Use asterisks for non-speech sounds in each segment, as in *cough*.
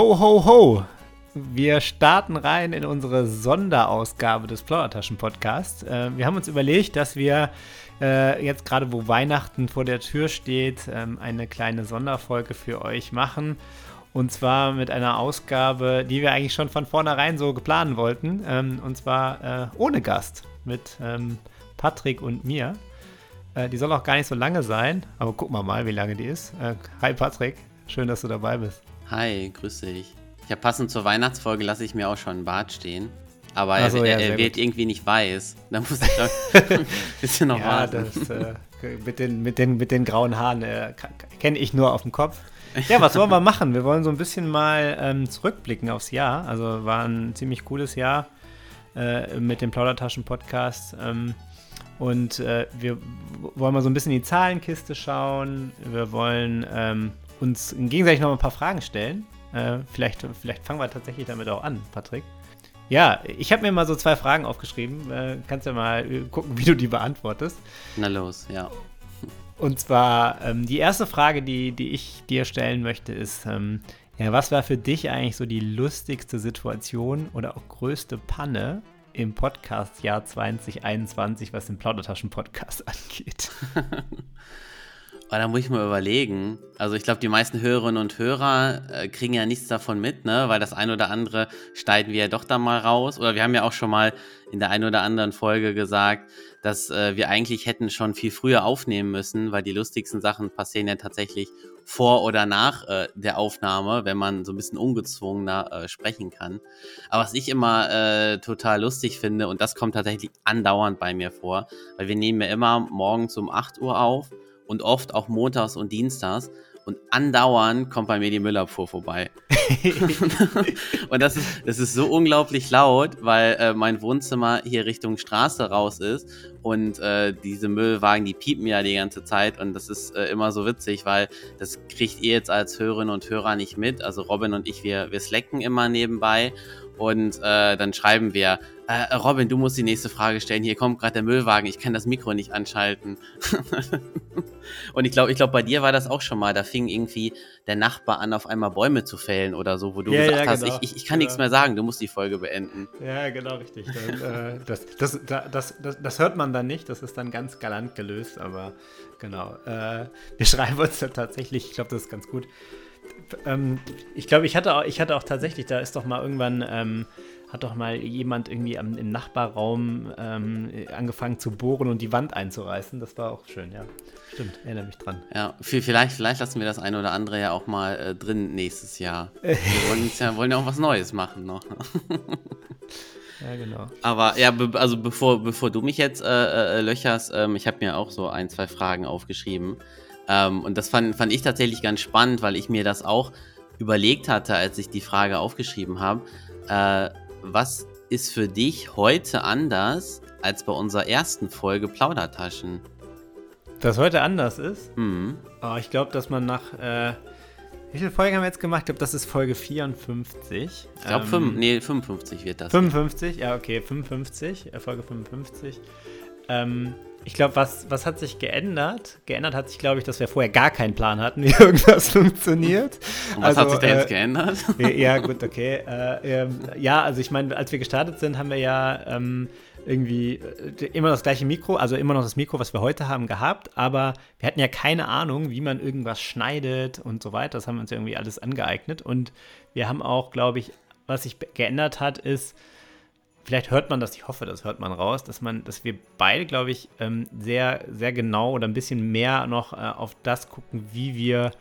Ho, ho, ho! Wir starten rein in unsere Sonderausgabe des Plaudertaschen-Podcasts. Äh, wir haben uns überlegt, dass wir äh, jetzt gerade, wo Weihnachten vor der Tür steht, ähm, eine kleine Sonderfolge für euch machen. Und zwar mit einer Ausgabe, die wir eigentlich schon von vornherein so geplant wollten. Ähm, und zwar äh, ohne Gast mit ähm, Patrick und mir. Die soll auch gar nicht so lange sein, aber gucken wir mal, wie lange die ist. Hi Patrick, schön, dass du dabei bist. Hi, grüß dich. Ja, passend zur Weihnachtsfolge lasse ich mir auch schon einen Bart stehen. Aber so, er, ja, er wird gut. irgendwie nicht weiß. Da muss ich *laughs* *laughs* ein bisschen noch ja, warten. das äh, mit, den, mit, den, mit den grauen Haaren äh, kenne ich nur auf dem Kopf. Ja, was wollen wir machen? Wir wollen so ein bisschen mal ähm, zurückblicken aufs Jahr. Also war ein ziemlich cooles Jahr äh, mit dem Plaudertaschen-Podcast. Ähm, und äh, wir wollen mal so ein bisschen in die Zahlenkiste schauen. Wir wollen ähm, uns gegenseitig noch ein paar Fragen stellen. Äh, vielleicht, vielleicht fangen wir tatsächlich damit auch an, Patrick. Ja, ich habe mir mal so zwei Fragen aufgeschrieben. Äh, kannst ja mal äh, gucken, wie du die beantwortest. Na los, ja. Und zwar ähm, die erste Frage, die, die ich dir stellen möchte, ist, ähm, ja, was war für dich eigentlich so die lustigste Situation oder auch größte Panne im Podcast-Jahr 2021, was den Plaudertaschen-Podcast *laughs* angeht? *laughs* Aber da muss ich mal überlegen. Also ich glaube, die meisten Hörerinnen und Hörer äh, kriegen ja nichts davon mit, ne? Weil das ein oder andere schneiden wir ja doch da mal raus. Oder wir haben ja auch schon mal in der einen oder anderen Folge gesagt, dass äh, wir eigentlich hätten schon viel früher aufnehmen müssen, weil die lustigsten Sachen passieren ja tatsächlich vor oder nach äh, der Aufnahme, wenn man so ein bisschen ungezwungener äh, sprechen kann. Aber was ich immer äh, total lustig finde, und das kommt tatsächlich andauernd bei mir vor, weil wir nehmen ja immer morgens um 8 Uhr auf und oft auch montags und dienstags. Und andauernd kommt bei mir die Müllabfuhr vorbei. *laughs* und das ist, das ist so unglaublich laut, weil äh, mein Wohnzimmer hier Richtung Straße raus ist. Und äh, diese Müllwagen, die piepen ja die ganze Zeit. Und das ist äh, immer so witzig, weil das kriegt ihr jetzt als Hörerinnen und Hörer nicht mit. Also Robin und ich, wir, wir slacken immer nebenbei. Und äh, dann schreiben wir, äh, Robin, du musst die nächste Frage stellen. Hier kommt gerade der Müllwagen, ich kann das Mikro nicht anschalten. *laughs* und ich glaube, ich glaube, bei dir war das auch schon mal. Da fing irgendwie der Nachbar an, auf einmal Bäume zu fällen oder so, wo du Ja, gesagt ja, hast, genau. ich, ich, ich kann Ja. nichts mehr sagen, du musst die Folge beenden. Ja, genau, richtig. Dann, äh, das, das, da- das, das, hört man dann nicht, das ist dann ganz galant gelöst, aber genau. Äh, wir *laughs* schreiben uns da tatsächlich, ich glaube, das ist ganz gut. Ähm, ich glaube, ich hatte, auch, ich hatte auch tatsächlich, da ist doch mal irgendwann, ähm, hat doch mal jemand irgendwie am, im Nachbarraum ähm, angefangen zu bohren und die Wand einzureißen. Das war auch schön, ja. Stimmt, erinnere mich dran. Ja, vi- vielleicht, vielleicht lassen wir das eine oder andere ja auch mal äh, drin nächstes Jahr. *laughs* Wir wollen, ja, wollen ja auch was Neues machen noch. *laughs* Ja, genau. Aber ja, be also bevor, bevor du mich jetzt äh, äh, löcherst, ähm, ich habe mir auch so ein, zwei Fragen aufgeschrieben. Ähm, und das fand, fand ich tatsächlich ganz spannend, weil ich mir das auch überlegt hatte, als ich die Frage aufgeschrieben habe. Äh, was ist für dich heute anders als bei unserer ersten Folge Plaudertaschen? Das heute anders ist, Hm. Oh, ich glaube, dass man nach. Äh, wie viele Folgen haben wir jetzt gemacht? Ich glaube, das ist Folge 54. Ich glaube, Ähm, nee, 55 wird das. 55, ja, okay, 55, äh, Folge 55. Ähm, ich glaube, was, was hat sich geändert? Geändert hat sich, glaube ich, dass wir vorher gar keinen Plan hatten, *laughs* wie irgendwas funktioniert. *laughs* Und was hat sich da äh, jetzt geändert? *laughs* ja, gut, okay. Äh, ähm, ja, also ich meine, als wir gestartet sind, haben wir ja ähm, irgendwie äh, immer das gleiche Mikro, also immer noch das Mikro, was wir heute haben, gehabt, aber wir hatten ja keine Ahnung, wie man irgendwas schneidet und so weiter. Das haben wir uns ja irgendwie alles angeeignet. Und wir haben auch, glaube ich, was sich geändert hat, ist, vielleicht hört man das, ich hoffe, das hört man raus, dass man, dass wir beide, glaube ich, ähm, sehr, sehr genau oder ein bisschen mehr noch äh, auf das gucken, wie wir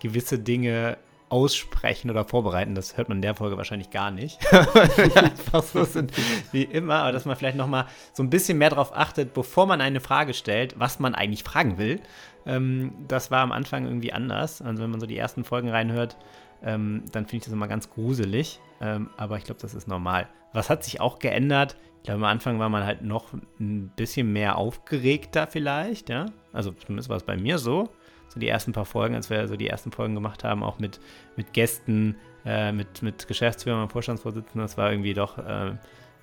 gewisse Dinge aussprechen oder vorbereiten. Das hört man in der Folge wahrscheinlich gar nicht. *laughs* Einfach so sind wie immer, aber dass man vielleicht noch mal so ein bisschen mehr darauf achtet, bevor man eine Frage stellt, was man eigentlich fragen will. Ähm, das war am Anfang irgendwie anders. Also wenn man so die ersten Folgen reinhört, ähm, dann finde ich das immer ganz gruselig. Ähm, aber ich glaube, das ist normal. Was hat sich auch geändert? Ich glaube, am Anfang war man halt noch ein bisschen mehr aufgeregter vielleicht, ja. Also zumindest war es bei mir so. So die ersten paar Folgen, als wir so die ersten Folgen gemacht haben, auch mit, mit Gästen, äh, mit, mit Geschäftsführern und Vorstandsvorsitzenden, das war irgendwie doch äh,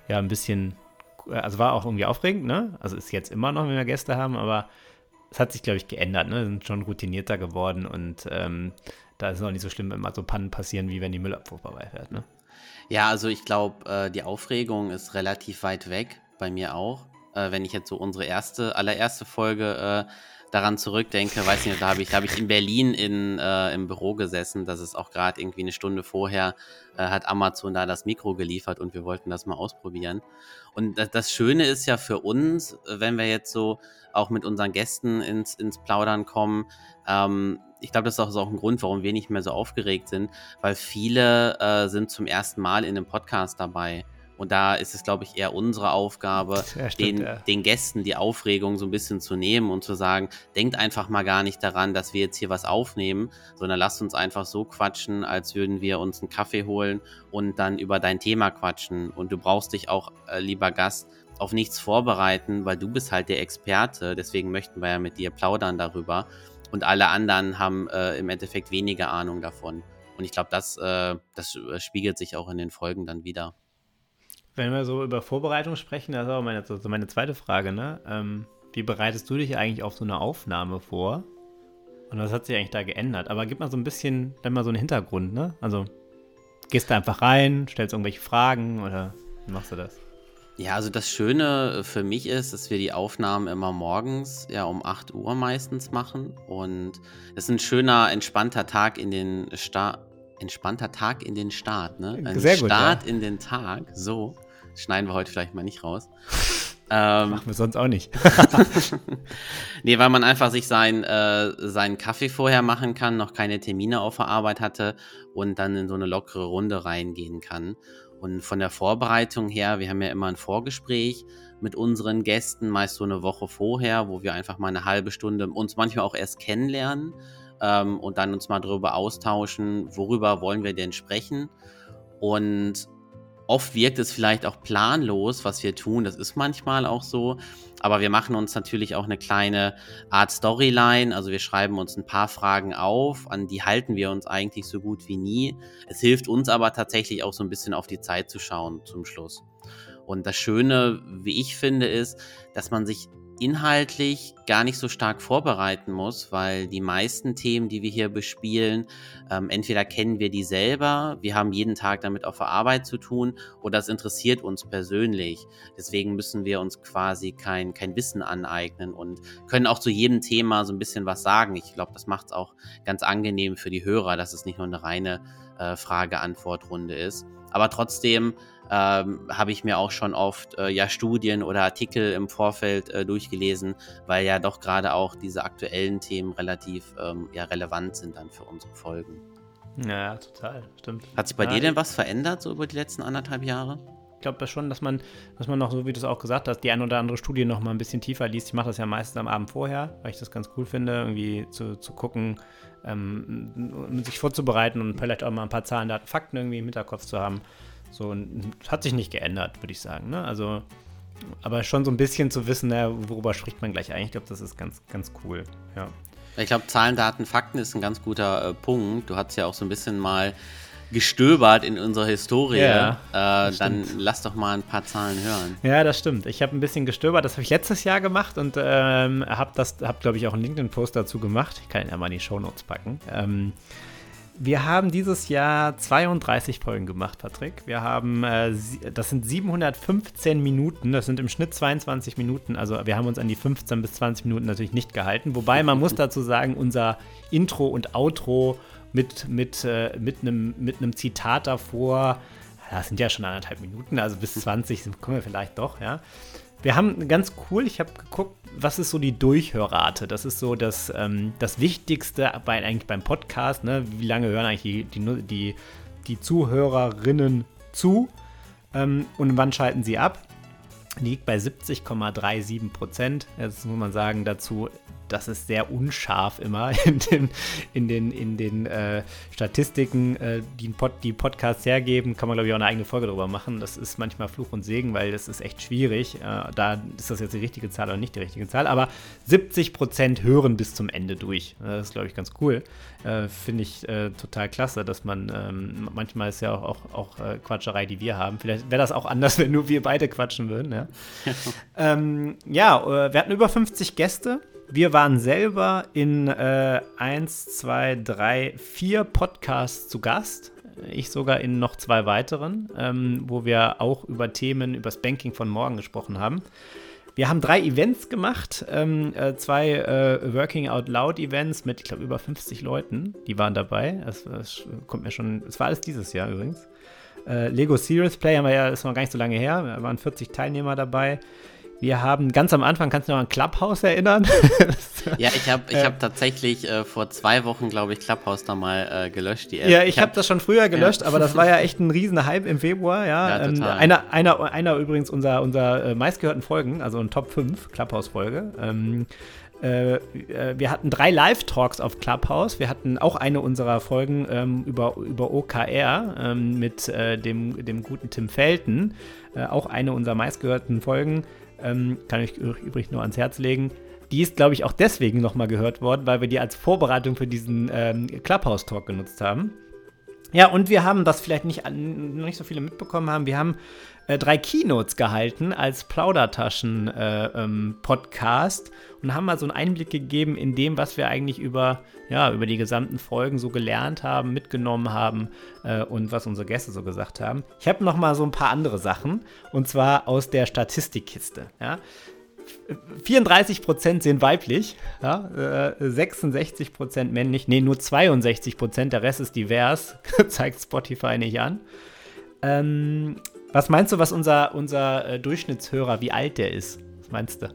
ja ein bisschen, also war auch irgendwie aufregend, ne? Also ist jetzt immer noch, wenn wir Gäste haben, aber es hat sich, glaube ich, geändert. Ne? Sind schon routinierter geworden und ähm, da ist es auch nicht so schlimm, wenn mal so Pannen passieren, wie wenn die Müllabfuhr vorbeifährt. Ne? Ja, also ich glaube, äh, die Aufregung ist relativ weit weg, bei mir auch. Äh, wenn ich jetzt so unsere erste, allererste Folge äh, daran zurückdenke, weiß nicht, da habe ich, hab ich in Berlin in, äh, im Büro gesessen, das ist auch gerade irgendwie eine Stunde vorher, äh, hat Amazon da das Mikro geliefert und wir wollten das mal ausprobieren. Und das, das, Schöne ist ja für uns, wenn wir jetzt so auch mit unseren Gästen ins, ins Plaudern kommen, ähm, ich glaube, das ist auch ein Grund, warum wir nicht mehr so aufgeregt sind, weil viele äh, sind zum ersten Mal in einem Podcast dabei. Und da ist es, glaube ich, eher unsere Aufgabe, *laughs* ja, stimmt, den, ja. den, Gästen die Aufregung so ein bisschen zu nehmen und zu sagen, denkt einfach mal gar nicht daran, dass wir jetzt hier was aufnehmen, sondern lasst uns einfach so quatschen, als würden wir uns einen Kaffee holen und dann über dein Thema quatschen. Und du brauchst dich auch, äh, lieber Gast, auf nichts vorbereiten, weil du bist halt der Experte. Deswegen möchten wir ja mit dir plaudern darüber. Und alle anderen haben äh, im Endeffekt weniger Ahnung davon. Und ich glaube, das, äh, das äh, spiegelt sich auch in den Folgen dann wieder. Wenn wir so über Vorbereitung sprechen, das ist auch meine, so meine zweite Frage, ne? Ähm, wie bereitest du dich eigentlich auf so eine Aufnahme vor? Und was hat sich eigentlich da geändert? Aber gib mal so ein bisschen, dann mal so einen Hintergrund, ne? Also, gehst du einfach rein, stellst irgendwelche Fragen oder machst du das? Ja, also das Schöne für mich ist, dass wir die Aufnahmen immer morgens, ja um 8 Uhr meistens machen. Und es ist ein schöner, entspannter Tag in den Start. Entspannter Tag in den Start, ne? Ein Sehr gut, Start ja. in den Tag, so. Schneiden wir heute vielleicht mal nicht raus. Ähm, Machen wir sonst auch nicht. *laughs* nee, weil man einfach sich sein, äh, seinen Kaffee vorher machen kann, noch keine Termine auf der Arbeit hatte und dann in so eine lockere Runde reingehen kann. Und von der Vorbereitung her, wir haben ja immer ein Vorgespräch mit unseren Gästen, meist so eine Woche vorher, wo wir einfach mal eine halbe Stunde uns manchmal auch erst kennenlernen ähm, und dann uns mal darüber austauschen, worüber wollen wir denn sprechen. Und Oft wirkt es vielleicht auch planlos, was wir tun. Das ist manchmal auch so. Aber wir machen uns natürlich auch eine kleine Art Storyline. Also wir schreiben uns ein paar Fragen auf, an die halten wir uns eigentlich so gut wie nie. Es hilft uns aber tatsächlich auch so ein bisschen auf die Zeit zu schauen zum Schluss. Und das Schöne, wie ich finde, ist, dass man sich inhaltlich gar nicht so stark vorbereiten muss, weil die meisten Themen, die wir hier bespielen, ähm, entweder kennen wir die selber, wir haben jeden Tag damit auf der Arbeit zu tun oder es interessiert uns persönlich. Deswegen müssen wir uns quasi kein, kein Wissen aneignen und können auch zu jedem Thema so ein bisschen was sagen. Ich glaube, das macht es auch ganz angenehm für die Hörer, dass es nicht nur eine reine äh, Frage-Antwort-Runde ist. Aber trotzdem ähm, habe ich mir auch schon oft äh, ja Studien oder Artikel im Vorfeld äh, durchgelesen, weil ja doch gerade auch diese aktuellen Themen relativ ähm, ja, relevant sind dann für unsere Folgen. Ja, total, stimmt. Hat sich bei ja, dir denn was verändert so über die letzten anderthalb Jahre? Ich glaube schon, dass man, dass man noch, so wie du es auch gesagt hast, die ein oder andere Studie noch mal ein bisschen tiefer liest. Ich mache das ja meistens am Abend vorher, weil ich das ganz cool finde, irgendwie zu, zu gucken, ähm, sich vorzubereiten und vielleicht auch mal ein paar Zahlen, Daten, Fakten irgendwie im Hinterkopf zu haben. So, hat sich nicht geändert, würde ich sagen. Ne? Also, aber schon so ein bisschen zu wissen, na, worüber spricht man gleich eigentlich. Ich glaube, das ist ganz, ganz cool. Ja. Ich glaube, Zahlen, Daten, Fakten ist ein ganz guter äh, Punkt. Du hast ja auch so ein bisschen mal gestöbert in unserer Historie. Ja, äh, dann lass doch mal ein paar Zahlen hören. Ja, das stimmt. Ich habe ein bisschen gestöbert. Das habe ich letztes Jahr gemacht und ähm, habe das, habe glaube ich auch einen LinkedIn-Post dazu gemacht. Ich kann ihn ja mal in die Show Notes packen. Ähm, wir haben dieses Jahr 32 Folgen gemacht, Patrick. Wir haben, äh, das sind 715 Minuten, das sind im Schnitt 22 Minuten. Also wir haben uns an die 15 bis 20 Minuten natürlich nicht gehalten. Wobei man muss dazu sagen, unser Intro und Outro mit, mit, äh, mit einem mit Zitat davor, das sind ja schon anderthalb Minuten, also bis 20 kommen wir vielleicht doch, ja. Wir haben ganz cool, ich habe geguckt, was ist so die Durchhörrate? Das ist so das, ähm, das Wichtigste bei, eigentlich beim Podcast. Ne? Wie lange hören eigentlich die, die, die, die Zuhörerinnen zu? Ähm, und wann schalten sie ab? Liegt bei 70,37 Prozent. Jetzt muss man sagen dazu, das ist sehr unscharf immer *laughs* in den, in den, in den äh, Statistiken, äh, die, Pod, die Podcasts hergeben. Kann man, glaube ich, auch eine eigene Folge darüber machen. Das ist manchmal Fluch und Segen, weil das ist echt schwierig. Äh, da ist das jetzt die richtige Zahl oder nicht die richtige Zahl. Aber 70 Prozent hören bis zum Ende durch. Das ist, glaube ich, ganz cool. Äh, finde ich äh, total klasse, dass man ähm, manchmal ist ja auch, auch, auch äh, Quatscherei, die wir haben. Vielleicht wäre das auch anders, *laughs* wenn nur wir beide quatschen würden. Ja, *laughs* ähm, ja wir hatten über 50 Gäste wir waren selber in äh, 1, 2, 3, 4 Podcasts zu Gast. Ich sogar in noch zwei weiteren, ähm, wo wir auch über Themen, über das Banking von morgen gesprochen haben. Wir haben drei Events gemacht, ähm, äh, zwei äh, Working Out Loud Events mit, ich glaube, über 50 Leuten, die waren dabei. Das, kommt mir schon, es war alles dieses Jahr übrigens. Äh, Lego Serious Play haben wir ja, ist noch gar nicht so lange her, da waren 40 Teilnehmer dabei. Wir haben ganz am Anfang, kannst du noch an Clubhouse erinnern? *laughs* ja, ich habe ich hab tatsächlich äh, vor zwei Wochen, glaube ich, Clubhouse da mal äh, gelöscht. Die App. Ja, ich, ich habe hab das schon früher gelöscht, ja. aber das war ja echt ein riesen Hype im Februar. Ja, ja ähm, einer, einer, einer übrigens unserer, unserer äh, meistgehörten Folgen, also ein Top 5 Clubhouse-Folge. Ähm, äh, äh, wir hatten drei Live-Talks auf Clubhouse. Wir hatten auch eine unserer Folgen ähm, über, über OKR ähm, mit äh, dem, dem guten Tim Felten. Äh, auch eine unserer meistgehörten Folgen. Ähm, kann ich übrigens nur ans Herz legen. Die ist, glaube ich, auch deswegen nochmal gehört worden, weil wir die als Vorbereitung für diesen ähm, Clubhouse-Talk genutzt haben. Ja, und wir haben, was vielleicht nicht, nicht so viele mitbekommen haben, wir haben äh, drei Keynotes gehalten als Plaudertaschen-Podcast äh, ähm, und haben mal so einen Einblick gegeben in dem, was wir eigentlich über, ja, über die gesamten Folgen so gelernt haben, mitgenommen haben äh, und was unsere Gäste so gesagt haben. Ich habe noch mal so ein paar andere Sachen und zwar aus der Statistikkiste. Ja. 34% sind weiblich, ja, äh, 66% männlich, nee, nur 62%, der Rest ist divers, *laughs* zeigt Spotify nicht an. Ähm, was meinst du, was unser, unser äh, Durchschnittshörer, wie alt der ist? Was meinst du?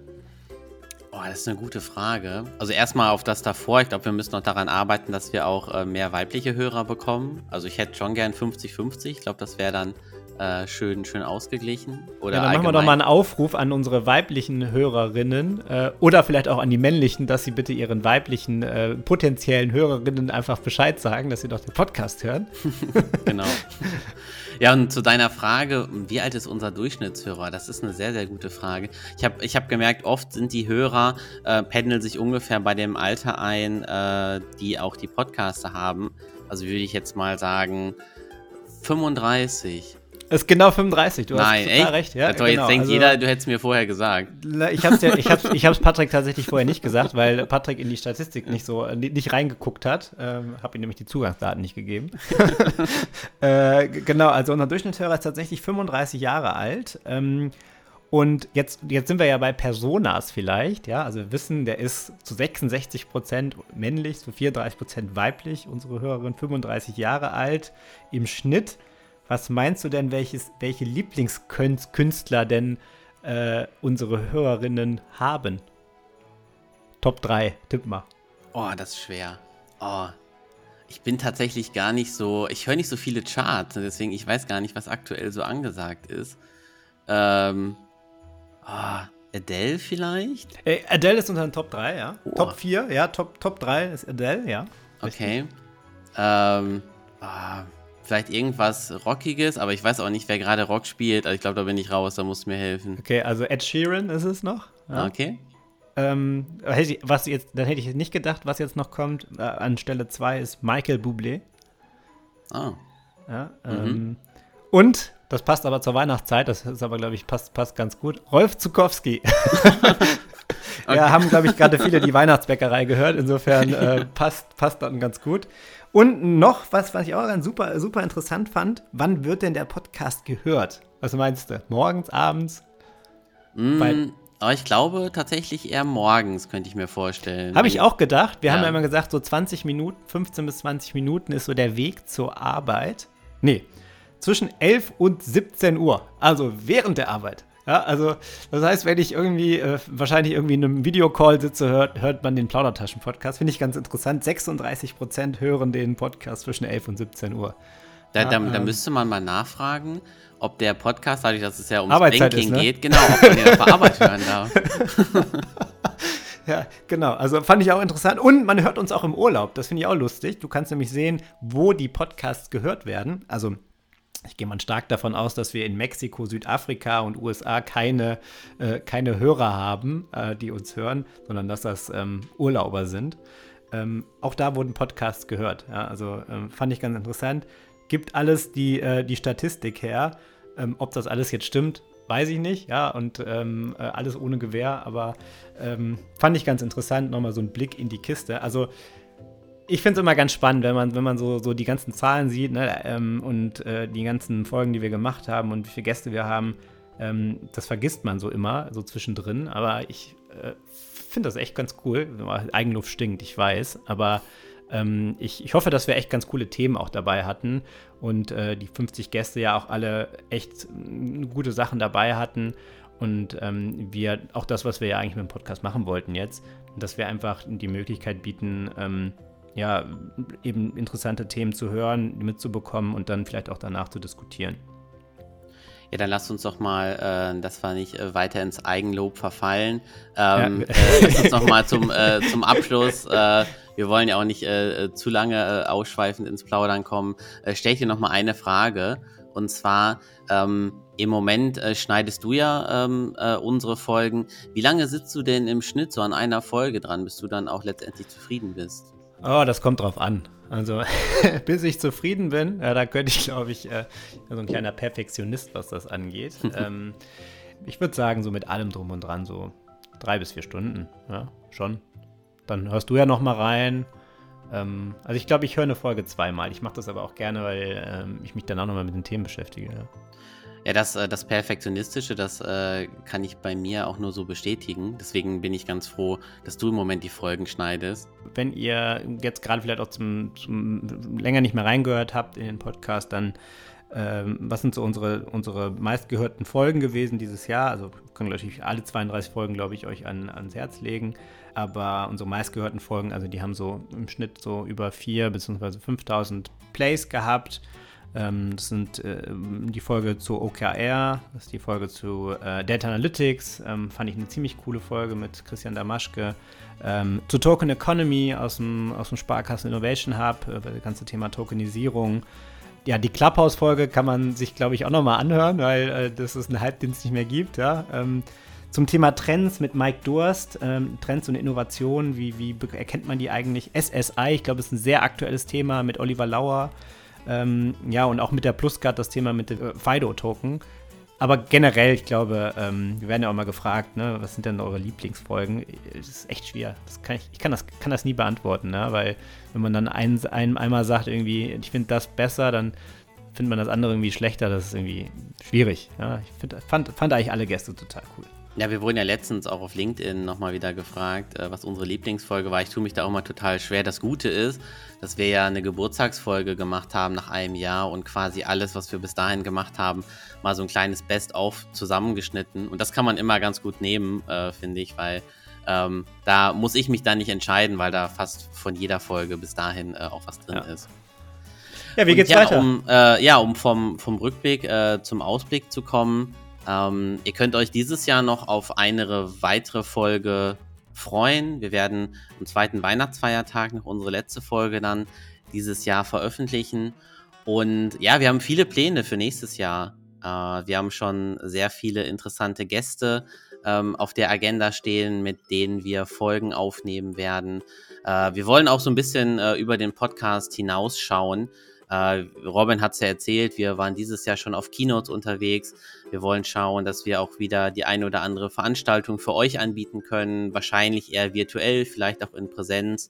Oh, das ist eine gute Frage. Also erstmal auf das davor. Ich glaube, wir müssen noch daran arbeiten, dass wir auch äh, mehr weibliche Hörer bekommen. Also ich hätte schon gern 50-50. Ich glaube, das wäre dann äh, schön, schön ausgeglichen. Oder ja, dann machen wir doch mal einen Aufruf an unsere weiblichen Hörerinnen äh, oder vielleicht auch an die männlichen, dass sie bitte ihren weiblichen äh, potenziellen Hörerinnen einfach Bescheid sagen, dass sie doch den Podcast hören. *laughs* genau. Ja, und zu deiner Frage, wie alt ist unser Durchschnittshörer? Das ist eine sehr, sehr gute Frage. Ich habe ich hab gemerkt, oft sind die Hörer, äh, pendeln sich ungefähr bei dem Alter ein, äh, die auch die Podcaster haben. Also würde ich jetzt mal sagen, 35. Es ist genau 35, du Nein, hast total echt? recht. Ja, genau. Jetzt denkt also, jeder, du hättest mir vorher gesagt. Ich habe es ja, ich hab's, *laughs* ich hab's Patrick tatsächlich vorher nicht gesagt, weil Patrick in die Statistik nicht so nicht reingeguckt hat. Ähm, habe ihm nämlich die Zugangsdaten nicht gegeben. *laughs* äh, genau, also unser Durchschnittshörer ist tatsächlich 35 Jahre alt. Ähm, und jetzt, jetzt sind wir ja bei Personas vielleicht, ja. Also wir wissen, der ist zu 66 Prozent männlich, zu 34 Prozent weiblich, unsere Hörerin 35 Jahre alt im Schnitt. Was meinst du denn, welches, welche Lieblingskünstler denn äh, unsere Hörerinnen haben? Top 3, tipp mal. Oh, das ist schwer. Oh, ich bin tatsächlich gar nicht so, ich höre nicht so viele Charts, deswegen ich weiß gar nicht, was aktuell so angesagt ist. Ähm, oh, Adele vielleicht? Äh, Adele ist unter den Top 3, ja. Oh. Top 4, ja, Top, Top 3 ist Adele, ja. Okay. Ähm, oh, vielleicht irgendwas Rockiges, aber ich weiß auch nicht, wer gerade Rock spielt. Also ich glaube, da bin ich raus, da musst du mir helfen. Okay, also Ed Sheeran ist es noch. Ja. Okay. Ähm, was jetzt, dann hätte ich nicht gedacht, was jetzt noch kommt. Äh, an Stelle 2 ist Michael Bublé. Oh. Ja, ähm, mhm. Und, das passt aber zur Weihnachtszeit, das ist aber, glaube ich, passt, passt ganz gut. Rolf Zukowski. *laughs* Okay. Ja, haben, glaube ich, gerade viele die Weihnachtsbäckerei gehört. Insofern äh, *laughs* passt, passt dann ganz gut. Und noch was, was ich auch ganz super, super interessant fand. Wann wird denn der Podcast gehört? Was meinst du? Morgens, abends? Mm, aber ich glaube tatsächlich eher morgens, könnte ich mir vorstellen. Habe ich auch gedacht. Wir ja. haben ja immer gesagt, so 20 Minuten, 15 bis 20 Minuten ist so der Weg zur Arbeit. Nee, zwischen 11 und 17 Uhr. Also während der Arbeit. Ja, also das heißt, wenn ich irgendwie äh, wahrscheinlich irgendwie in einem Videocall sitze, hört, hört man den Plaudertaschen-Podcast. Finde ich ganz interessant. 36% hören den Podcast zwischen 11 und 17 Uhr. Da, ja, da, ähm, da, müsste man mal nachfragen, ob der Podcast, dadurch, dass es ja ums Arbeitszeit Banking ist, ne? geht, genau, ob man den auf Arbeit hören darf. *laughs* *laughs* Ja, genau. Also fand ich auch interessant. Und man hört uns auch im Urlaub. Das finde ich auch lustig. Du kannst nämlich sehen, wo die Podcasts gehört werden. Also ich gehe mal stark davon aus, dass wir in Mexiko, Südafrika und USA keine, äh, keine Hörer haben, äh, die uns hören, sondern dass das ähm, Urlauber sind. Ähm, auch da wurden Podcasts gehört. Ja, also ähm, fand ich ganz interessant. Gibt alles die, äh, die Statistik her. Ähm, ob das alles jetzt stimmt, weiß ich nicht, ja, und ähm, äh, alles ohne Gewehr, aber ähm, fand ich ganz interessant, nochmal so ein Blick in die Kiste. Also ich finde es immer ganz spannend, wenn man, wenn man so, so die ganzen Zahlen sieht ne, ähm, und äh, die ganzen Folgen, die wir gemacht haben und wie viele Gäste wir haben. Ähm, das vergisst man so immer, so zwischendrin. Aber ich äh, finde das echt ganz cool. Eigenluft stinkt, ich weiß. Aber ähm, ich, ich hoffe, dass wir echt ganz coole Themen auch dabei hatten und äh, die 50 Gäste ja auch alle echt äh, gute Sachen dabei hatten. Und ähm, wir auch das, was wir ja eigentlich mit dem Podcast machen wollten jetzt, dass wir einfach die Möglichkeit bieten, ähm, ja, eben interessante Themen zu hören, mitzubekommen und dann vielleicht auch danach zu diskutieren. Ja, dann lasst uns doch mal, äh, das war nicht äh, weiter ins Eigenlob verfallen. Ähm, ja. *laughs* äh, lass uns noch mal zum, äh, zum Abschluss. Äh, wir wollen ja auch nicht äh, zu lange ausschweifend ins Plaudern kommen. stell ich dir noch mal eine Frage. Und zwar, ähm, im Moment schneidest du ja ähm, unsere Folgen. Wie lange sitzt du denn im Schnitt so an einer Folge dran, bis du dann auch letztendlich zufrieden bist? Oh, das kommt drauf an. Also, *laughs* bis ich zufrieden bin, ja, da könnte ich, glaube ich, äh, so ein kleiner Perfektionist, was das angeht. *laughs* ähm, ich würde sagen, so mit allem drum und dran, so drei bis vier Stunden, ja, schon. Dann hörst du ja noch mal rein. Ähm, also, ich glaube, ich höre eine Folge zweimal. Ich mache das aber auch gerne, weil ähm, ich mich dann auch noch mal mit den Themen beschäftige. Ja. Ja, das, äh, das Perfektionistische, das äh, kann ich bei mir auch nur so bestätigen. Deswegen bin ich ganz froh, dass du im Moment die Folgen schneidest. Wenn ihr jetzt gerade vielleicht auch zum, zum länger nicht mehr reingehört habt in den Podcast, dann ähm, was sind so unsere, unsere meistgehörten Folgen gewesen dieses Jahr? Also können natürlich alle 32 Folgen, glaube ich, euch an, ans Herz legen. Aber unsere meistgehörten Folgen, also die haben so im Schnitt so über 4.000 bzw. 5.000 Plays gehabt. Ähm, das sind äh, die Folge zu OKR, das ist die Folge zu äh, Data Analytics, ähm, fand ich eine ziemlich coole Folge mit Christian Damaschke. Ähm, zu Token Economy aus dem, aus dem Sparkassen Innovation Hub, äh, das ganze Thema Tokenisierung. Ja, die Clubhouse-Folge kann man sich, glaube ich, auch nochmal anhören, weil das ist ein Hype, den es nicht mehr gibt. Ja? Zum Thema Trends mit Mike Durst, ähm, Trends und Innovationen, wie, wie erkennt man die eigentlich? SSI, ich glaube, ist ein sehr aktuelles Thema mit Oliver Lauer. Ähm, ja, und auch mit der Pluscard das Thema mit dem äh, FIDO-Token. Aber generell, ich glaube, ähm, wir werden ja auch mal gefragt, ne, was sind denn eure Lieblingsfolgen? Das ist echt schwer. Das kann ich, ich kann, das, kann das nie beantworten, ne? weil wenn man dann ein, ein, einmal sagt, irgendwie, ich finde das besser, dann findet man das andere irgendwie schlechter. Das ist irgendwie schwierig. Ja? Ich find, fand, fand eigentlich alle Gäste total cool. Ja, wir wurden ja letztens auch auf LinkedIn nochmal wieder gefragt, äh, was unsere Lieblingsfolge war. Ich tue mich da auch mal total schwer. Das Gute ist, dass wir ja eine Geburtstagsfolge gemacht haben nach einem Jahr und quasi alles, was wir bis dahin gemacht haben, mal so ein kleines Best-of zusammengeschnitten. Und das kann man immer ganz gut nehmen, äh, finde ich, weil ähm, da muss ich mich dann nicht entscheiden, weil da fast von jeder Folge bis dahin äh, auch was drin ja. ist. Ja, wie geht's ja, weiter? Um, äh, ja, um vom, vom Rückblick äh, zum Ausblick zu kommen. Ähm, ihr könnt euch dieses Jahr noch auf eine weitere Folge freuen. Wir werden am zweiten Weihnachtsfeiertag noch unsere letzte Folge dann dieses Jahr veröffentlichen. Und ja, wir haben viele Pläne für nächstes Jahr. Äh, wir haben schon sehr viele interessante Gäste ähm, auf der Agenda stehen, mit denen wir Folgen aufnehmen werden. Äh, wir wollen auch so ein bisschen äh, über den Podcast hinausschauen. Äh, Robin hat es ja erzählt, wir waren dieses Jahr schon auf Keynotes unterwegs. Wir wollen schauen, dass wir auch wieder die eine oder andere Veranstaltung für euch anbieten können. Wahrscheinlich eher virtuell, vielleicht auch in Präsenz.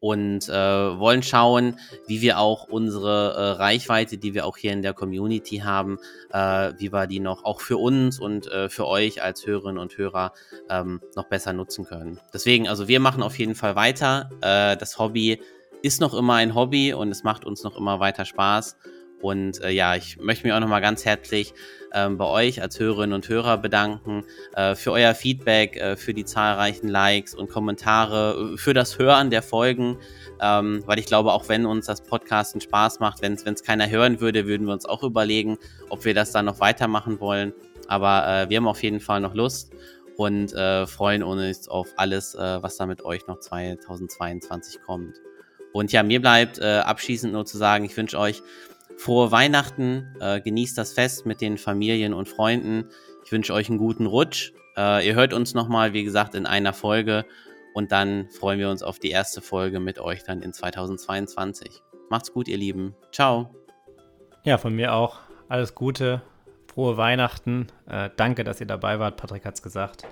Und äh, wollen schauen, wie wir auch unsere äh, Reichweite, die wir auch hier in der Community haben, äh, wie wir die noch auch für uns und äh, für euch als Hörerinnen und Hörer ähm, noch besser nutzen können. Deswegen, also wir machen auf jeden Fall weiter. Äh, das Hobby ist noch immer ein Hobby und es macht uns noch immer weiter Spaß. Und äh, ja, ich möchte mich auch nochmal ganz herzlich ähm, bei euch als Hörerinnen und Hörer bedanken äh, für euer Feedback, äh, für die zahlreichen Likes und Kommentare, äh, für das Hören der Folgen. Ähm, weil ich glaube, auch wenn uns das Podcasten Spaß macht, wenn es keiner hören würde, würden wir uns auch überlegen, ob wir das dann noch weitermachen wollen. Aber äh, wir haben auf jeden Fall noch Lust und äh, freuen uns auf alles, was da mit euch noch 2022 kommt. Und ja, mir bleibt äh, abschließend nur zu sagen, ich wünsche euch frohe Weihnachten, äh, genießt das Fest mit den Familien und Freunden. Ich wünsche euch einen guten Rutsch. Äh, ihr hört uns nochmal, wie gesagt, in einer Folge und dann freuen wir uns auf die erste Folge mit euch dann in 2022. Macht's gut, ihr Lieben. Ciao. Ja, von mir auch alles Gute frohe Weihnachten. Äh, danke, dass ihr dabei wart. Patrick hat es gesagt.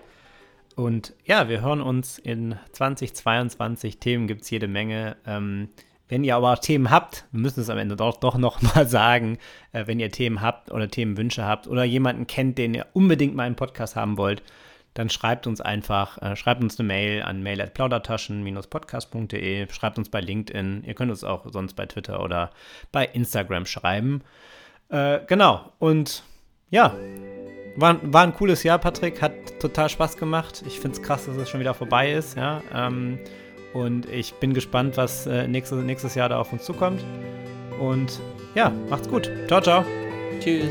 Und ja, wir hören uns in 2022. Themen gibt es jede Menge. Ähm, wenn ihr aber Themen habt, wir müssen es am Ende doch, doch nochmal *laughs* sagen, äh, wenn ihr Themen habt oder Themenwünsche habt oder jemanden kennt, den ihr unbedingt mal einen Podcast haben wollt, dann schreibt uns einfach, äh, schreibt uns eine Mail an mail.plaudertaschen-podcast.de, schreibt uns bei LinkedIn, ihr könnt uns auch sonst bei Twitter oder bei Instagram schreiben. Äh, genau, und ja, war, war ein cooles Jahr, Patrick, hat total Spaß gemacht. Ich finde es krass, dass es schon wieder vorbei ist, ja. Ähm, und ich bin gespannt, was äh, nächstes, nächstes Jahr da auf uns zukommt. Und ja, macht's gut. Ciao, ciao. Tschüss.